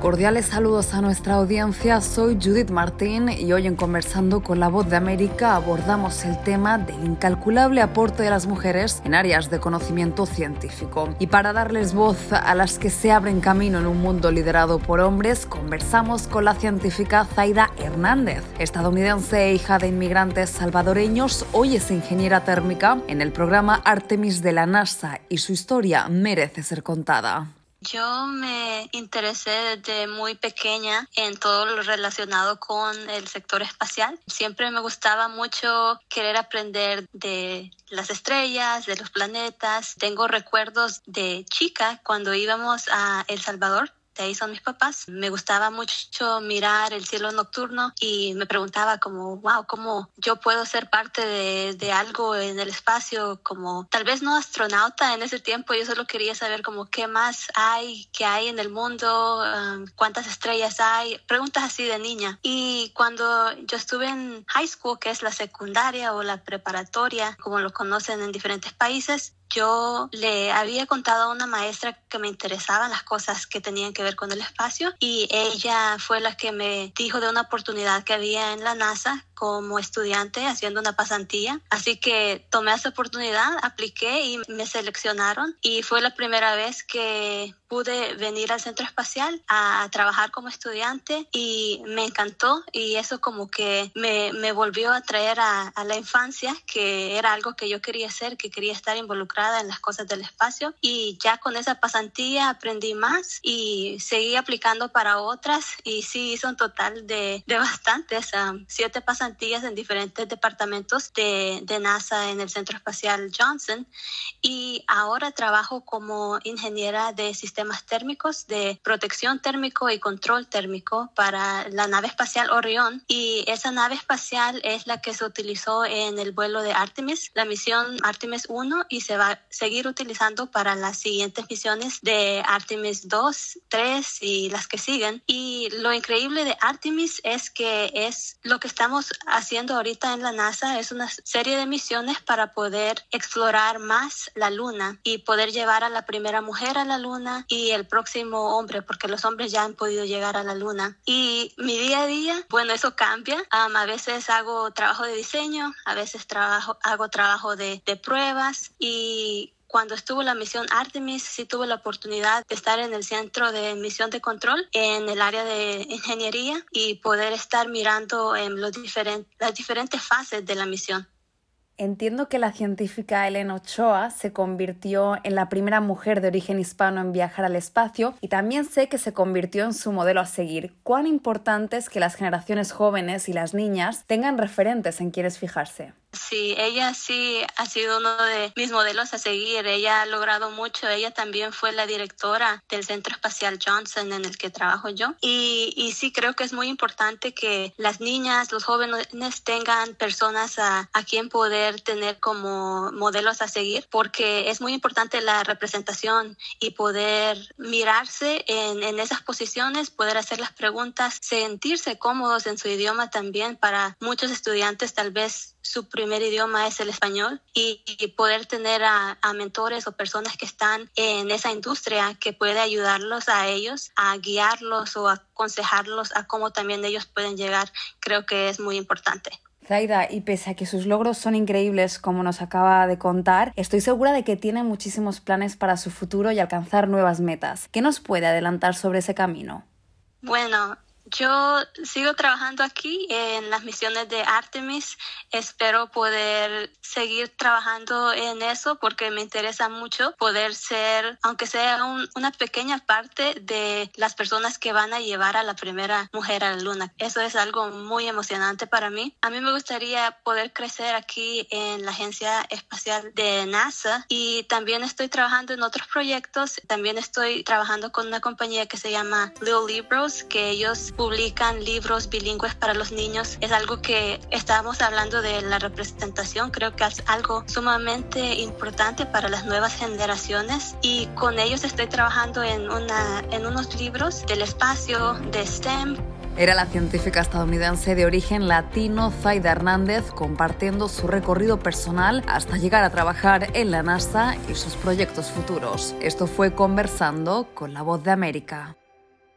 Cordiales saludos a nuestra audiencia, soy Judith Martín y hoy en Conversando con la Voz de América abordamos el tema del incalculable aporte de las mujeres en áreas de conocimiento científico. Y para darles voz a las que se abren camino en un mundo liderado por hombres, conversamos con la científica Zaida Hernández, estadounidense e hija de inmigrantes salvadoreños, hoy es ingeniera térmica en el programa Artemis de la NASA y su historia merece ser contada. Yo me interesé desde muy pequeña en todo lo relacionado con el sector espacial. Siempre me gustaba mucho querer aprender de las estrellas, de los planetas. Tengo recuerdos de chica cuando íbamos a El Salvador ahí son mis papás. Me gustaba mucho mirar el cielo nocturno y me preguntaba como, wow, ¿cómo yo puedo ser parte de, de algo en el espacio? Como tal vez no astronauta en ese tiempo, yo solo quería saber como qué más hay, qué hay en el mundo, um, cuántas estrellas hay, preguntas así de niña. Y cuando yo estuve en high school, que es la secundaria o la preparatoria, como lo conocen en diferentes países, yo le había contado a una maestra que me interesaban las cosas que tenían que ver con el espacio y ella fue la que me dijo de una oportunidad que había en la NASA como estudiante haciendo una pasantía. Así que tomé esa oportunidad, apliqué y me seleccionaron. Y fue la primera vez que pude venir al centro espacial a, trabajar como estudiante y me encantó. Y eso como que me, me volvió a traer a, a, la infancia, que era algo que yo quería hacer, que quería estar involucrada en las cosas del espacio. Y ya con esa pasantía aprendí más y seguí aplicando para otras. Y sí hice un total de, de bastantes, um, siete pasantías en diferentes departamentos de, de NASA en el Centro Espacial Johnson y ahora trabajo como ingeniera de sistemas térmicos de protección térmico y control térmico para la nave espacial Orión y esa nave espacial es la que se utilizó en el vuelo de Artemis, la misión Artemis 1 y se va a seguir utilizando para las siguientes misiones de Artemis 2, 3 y las que siguen. Y lo increíble de Artemis es que es lo que estamos haciendo ahorita en la NASA, es una serie de misiones para poder explorar más la Luna y poder llevar a la primera mujer a la Luna y el próximo hombre, porque los hombres ya han podido llegar a la luna. Y mi día a día, bueno, eso cambia. a veces hago trabajo de diseño, a veces trabajo, hago trabajo de pruebas y cuando estuvo la misión Artemis, sí tuve la oportunidad de estar en el centro de misión de control en el área de ingeniería y poder estar mirando las diferentes fases de la misión. Entiendo que la científica Elena Ochoa se convirtió en la primera mujer de origen hispano en viajar al espacio y también sé que se convirtió en su modelo a seguir. ¿Cuán importante es que las generaciones jóvenes y las niñas tengan referentes en quienes fijarse? Sí, ella sí ha sido uno de mis modelos a seguir. Ella ha logrado mucho. Ella también fue la directora del Centro Espacial Johnson en el que trabajo yo. Y, y sí creo que es muy importante que las niñas, los jóvenes tengan personas a, a quien poder tener como modelos a seguir, porque es muy importante la representación y poder mirarse en, en esas posiciones, poder hacer las preguntas, sentirse cómodos en su idioma también. Para muchos estudiantes tal vez su primer idioma es el español y, poder tener a, mentores o personas que están en esa industria que puede ayudarlos a ellos, a guiarlos o aconsejarlos a cómo también ellos pueden llegar, creo que es muy importante. Zaida, y pese a que sus logros son increíbles, como nos acaba de contar, estoy segura de que tiene muchísimos planes para su futuro y alcanzar nuevas metas. ¿Qué nos puede adelantar sobre ese camino? Bueno, yo sigo trabajando aquí en las misiones de Artemis. Espero poder seguir trabajando en eso porque me interesa mucho poder ser, aunque sea una pequeña parte de las personas que van a llevar a la primera mujer a la luna. Eso es algo muy emocionante para mí. A mí me gustaría poder crecer aquí en la Agencia Espacial de NASA y también estoy trabajando en otros proyectos. También estoy trabajando con una compañía que se llama Little Libros, que ellos publican libros bilingües para los niños. Es algo que estábamos hablando de la representación, creo que es algo sumamente importante para las nuevas generaciones y con ellos estoy trabajando en, una, en unos libros del espacio, de STEM, era la científica estadounidense de origen latino Zaida Hernández compartiendo su recorrido personal hasta llegar a trabajar en la NASA y sus proyectos futuros. Esto fue Conversando con la Voz de América.